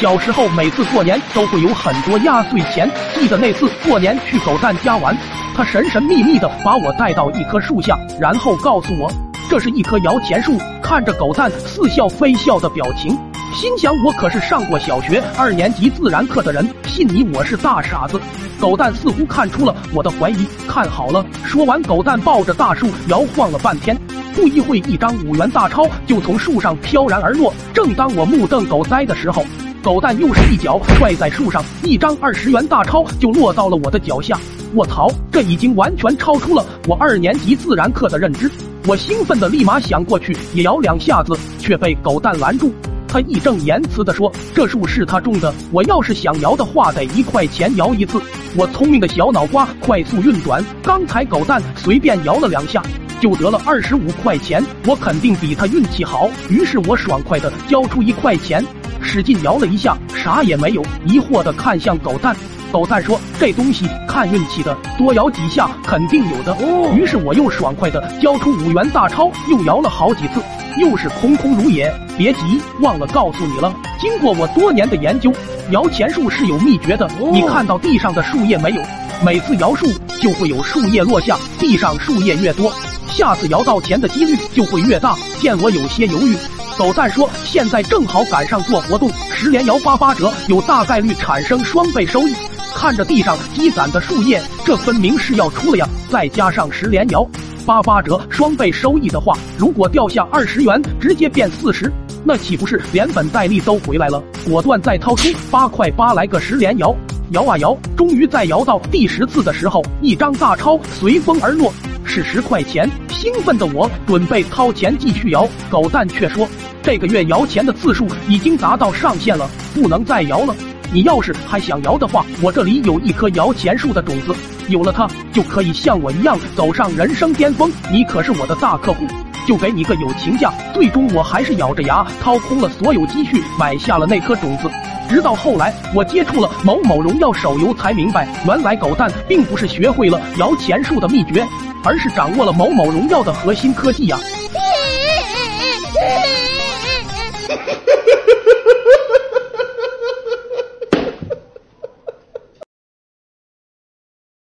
小时候每次过年都会有很多压岁钱，记得那次过年去狗蛋家玩，他神神秘秘的把我带到一棵树下，然后告诉我这是一棵摇钱树。看着狗蛋似笑非笑的表情，心想我可是上过小学二年级自然课的人，信你我是大傻子。狗蛋似乎看出了我的怀疑，看好了。说完，狗蛋抱着大树摇晃了半天。不一会，一张五元大钞就从树上飘然而落。正当我目瞪口呆的时候，狗蛋又是一脚踹在树上，一张二十元大钞就落到了我的脚下。卧槽，这已经完全超出了我二年级自然课的认知。我兴奋的立马想过去也摇两下子，却被狗蛋拦住。他义正言辞地说：“这树是他种的，我要是想摇的话，得一块钱摇一次。”我聪明的小脑瓜快速运转，刚才狗蛋随便摇了两下。就得了二十五块钱，我肯定比他运气好。于是我爽快的交出一块钱，使劲摇了一下，啥也没有。疑惑的看向狗蛋，狗蛋说：“这东西看运气的，多摇几下肯定有的。”于是我又爽快的交出五元大钞，又摇了好几次，又是空空如也。别急，忘了告诉你了，经过我多年的研究，摇钱树是有秘诀的。你看到地上的树叶没有？每次摇树就会有树叶落下，地上树叶越多。下次摇到钱的几率就会越大。见我有些犹豫，狗蛋说：“现在正好赶上做活动，十连摇八八折，有大概率产生双倍收益。”看着地上积攒的树叶，这分明是要出了呀！再加上十连摇八八折，双倍收益的话，如果掉下二十元，直接变四十，那岂不是连本带利都回来了？果断再掏出八块八来个十连摇，摇啊摇，终于在摇到第十次的时候，一张大钞随风而落。是十块钱，兴奋的我准备掏钱继续摇，狗蛋却说这个月摇钱的次数已经达到上限了，不能再摇了。你要是还想摇的话，我这里有一棵摇钱树的种子，有了它就可以像我一样走上人生巅峰。你可是我的大客户，就给你个友情价。最终我还是咬着牙掏空了所有积蓄买下了那颗种子。直到后来我接触了某某荣耀手游，才明白原来狗蛋并不是学会了摇钱树的秘诀。而是掌握了某某荣耀的核心科技呀。